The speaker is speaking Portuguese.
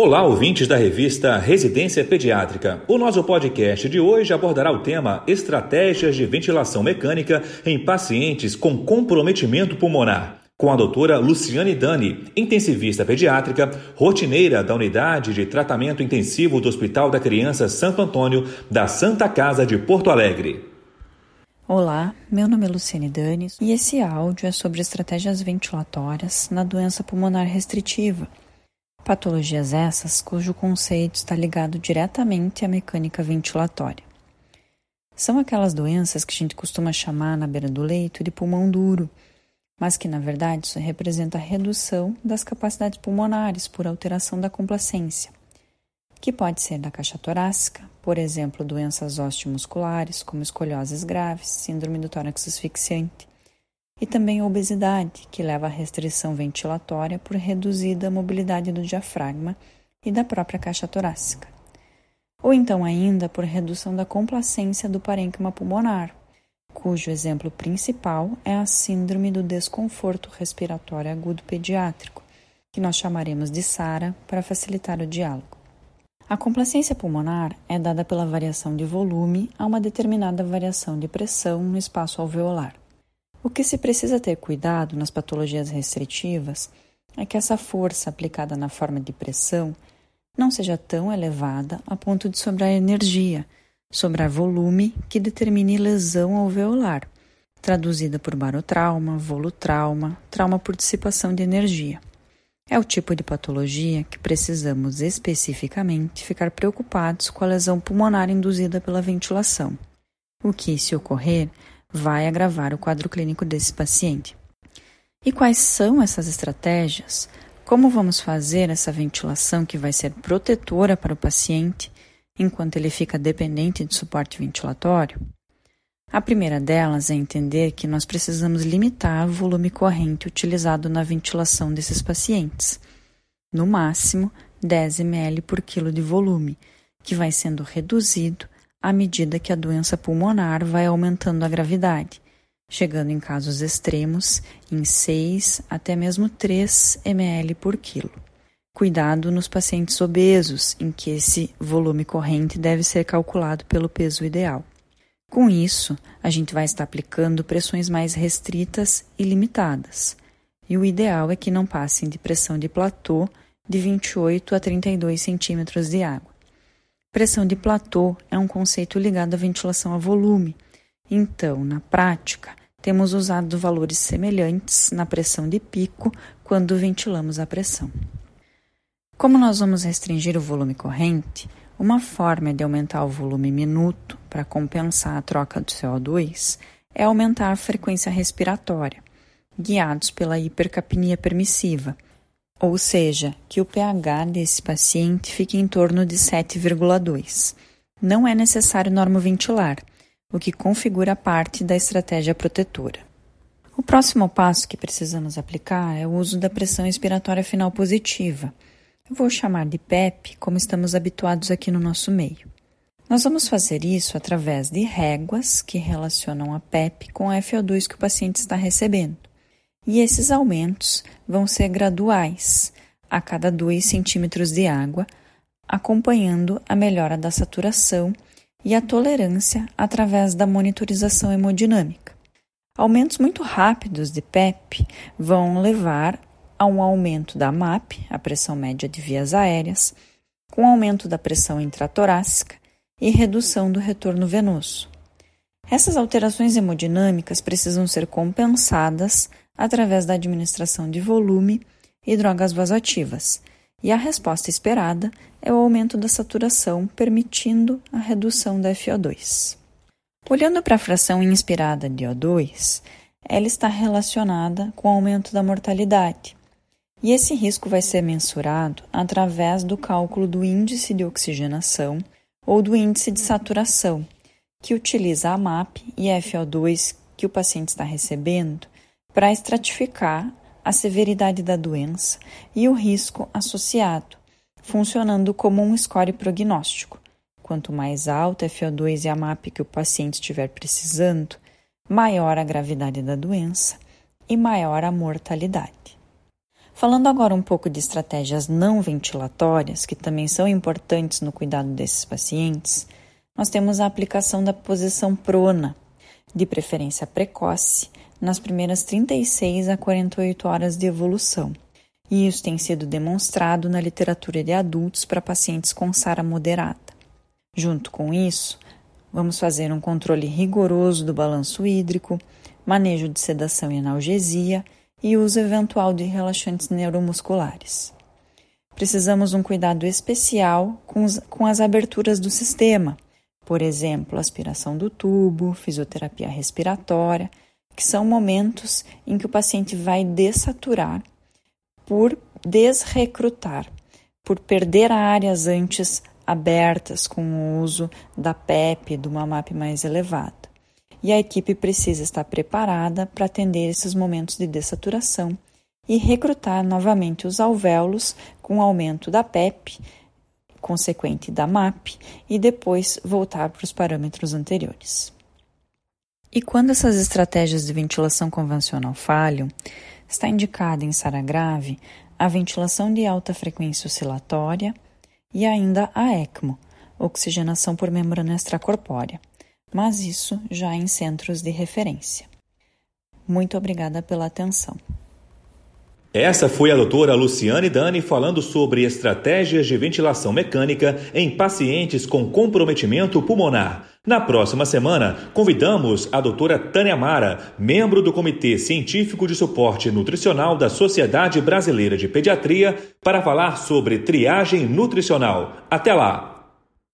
Olá, ouvintes da revista Residência Pediátrica. O nosso podcast de hoje abordará o tema Estratégias de Ventilação Mecânica em Pacientes com Comprometimento Pulmonar, com a doutora Luciane Dani, intensivista pediátrica, rotineira da Unidade de Tratamento Intensivo do Hospital da Criança Santo Antônio, da Santa Casa de Porto Alegre. Olá, meu nome é Luciane Dani e esse áudio é sobre estratégias ventilatórias na doença pulmonar restritiva Patologias essas cujo conceito está ligado diretamente à mecânica ventilatória. São aquelas doenças que a gente costuma chamar na beira do leito de pulmão duro, mas que na verdade isso representa a redução das capacidades pulmonares por alteração da complacência, que pode ser da caixa torácica, por exemplo, doenças osteomusculares como escolioses graves, síndrome do tórax asfixiante, e também a obesidade, que leva à restrição ventilatória por reduzida mobilidade do diafragma e da própria caixa torácica. Ou então ainda por redução da complacência do parênquima pulmonar, cujo exemplo principal é a síndrome do desconforto respiratório agudo pediátrico, que nós chamaremos de SARA para facilitar o diálogo. A complacência pulmonar é dada pela variação de volume a uma determinada variação de pressão no espaço alveolar. O que se precisa ter cuidado nas patologias restritivas é que essa força aplicada na forma de pressão não seja tão elevada a ponto de sobrar energia, sobrar volume que determine lesão alveolar, traduzida por barotrauma, volutrauma, trauma por dissipação de energia. É o tipo de patologia que precisamos especificamente ficar preocupados com a lesão pulmonar induzida pela ventilação, o que, se ocorrer, vai agravar o quadro clínico desse paciente. E quais são essas estratégias? Como vamos fazer essa ventilação que vai ser protetora para o paciente enquanto ele fica dependente de suporte ventilatório? A primeira delas é entender que nós precisamos limitar o volume corrente utilizado na ventilação desses pacientes, no máximo 10 ml por quilo de volume, que vai sendo reduzido à medida que a doença pulmonar vai aumentando a gravidade, chegando em casos extremos em 6 até mesmo 3 ml por quilo. Cuidado nos pacientes obesos, em que esse volume corrente deve ser calculado pelo peso ideal. Com isso, a gente vai estar aplicando pressões mais restritas e limitadas. E o ideal é que não passem de pressão de platô de 28 a 32 centímetros de água. Pressão de platô é um conceito ligado à ventilação a volume. Então, na prática, temos usado valores semelhantes na pressão de pico quando ventilamos a pressão. Como nós vamos restringir o volume corrente, uma forma de aumentar o volume minuto para compensar a troca do CO2 é aumentar a frequência respiratória, guiados pela hipercapnia permissiva ou seja, que o pH desse paciente fique em torno de 7,2. Não é necessário normoventilar, o que configura parte da estratégia protetora. O próximo passo que precisamos aplicar é o uso da pressão expiratória final positiva. Eu vou chamar de PEP, como estamos habituados aqui no nosso meio. Nós vamos fazer isso através de réguas que relacionam a PEP com a FO2 que o paciente está recebendo e esses aumentos vão ser graduais, a cada 2 centímetros de água, acompanhando a melhora da saturação e a tolerância através da monitorização hemodinâmica. Aumentos muito rápidos de PEP vão levar a um aumento da MAP, a pressão média de vias aéreas, com aumento da pressão intratorácica e redução do retorno venoso. Essas alterações hemodinâmicas precisam ser compensadas através da administração de volume e drogas vasoativas, e a resposta esperada é o aumento da saturação, permitindo a redução da FO2. Olhando para a fração inspirada de O2, ela está relacionada com o aumento da mortalidade, e esse risco vai ser mensurado através do cálculo do índice de oxigenação ou do índice de saturação, que utiliza a MAP e a FO2 que o paciente está recebendo para estratificar a severidade da doença e o risco associado, funcionando como um score prognóstico. Quanto mais alta a FO2 e a MAP que o paciente estiver precisando, maior a gravidade da doença e maior a mortalidade. Falando agora um pouco de estratégias não ventilatórias, que também são importantes no cuidado desses pacientes, nós temos a aplicação da posição prona, de preferência precoce, nas primeiras 36 a 48 horas de evolução. E isso tem sido demonstrado na literatura de adultos para pacientes com SARA moderada. Junto com isso, vamos fazer um controle rigoroso do balanço hídrico, manejo de sedação e analgesia e uso eventual de relaxantes neuromusculares. Precisamos um cuidado especial com, os, com as aberturas do sistema, por exemplo, aspiração do tubo, fisioterapia respiratória, que são momentos em que o paciente vai dessaturar por desrecrutar, por perder áreas antes abertas com o uso da PEP, do MAMAP mais elevado e a equipe precisa estar preparada para atender esses momentos de dessaturação e recrutar novamente os alvéolos com aumento da PEP, consequente da MAP, e depois voltar para os parâmetros anteriores. E quando essas estratégias de ventilação convencional falham, está indicada em SARA grave a ventilação de alta frequência oscilatória e ainda a ECMO, oxigenação por membrana extracorpórea mas isso já em centros de referência. Muito obrigada pela atenção. Essa foi a doutora Luciane Dani falando sobre estratégias de ventilação mecânica em pacientes com comprometimento pulmonar. Na próxima semana, convidamos a doutora Tânia Mara, membro do Comitê Científico de Suporte Nutricional da Sociedade Brasileira de Pediatria, para falar sobre triagem nutricional. Até lá!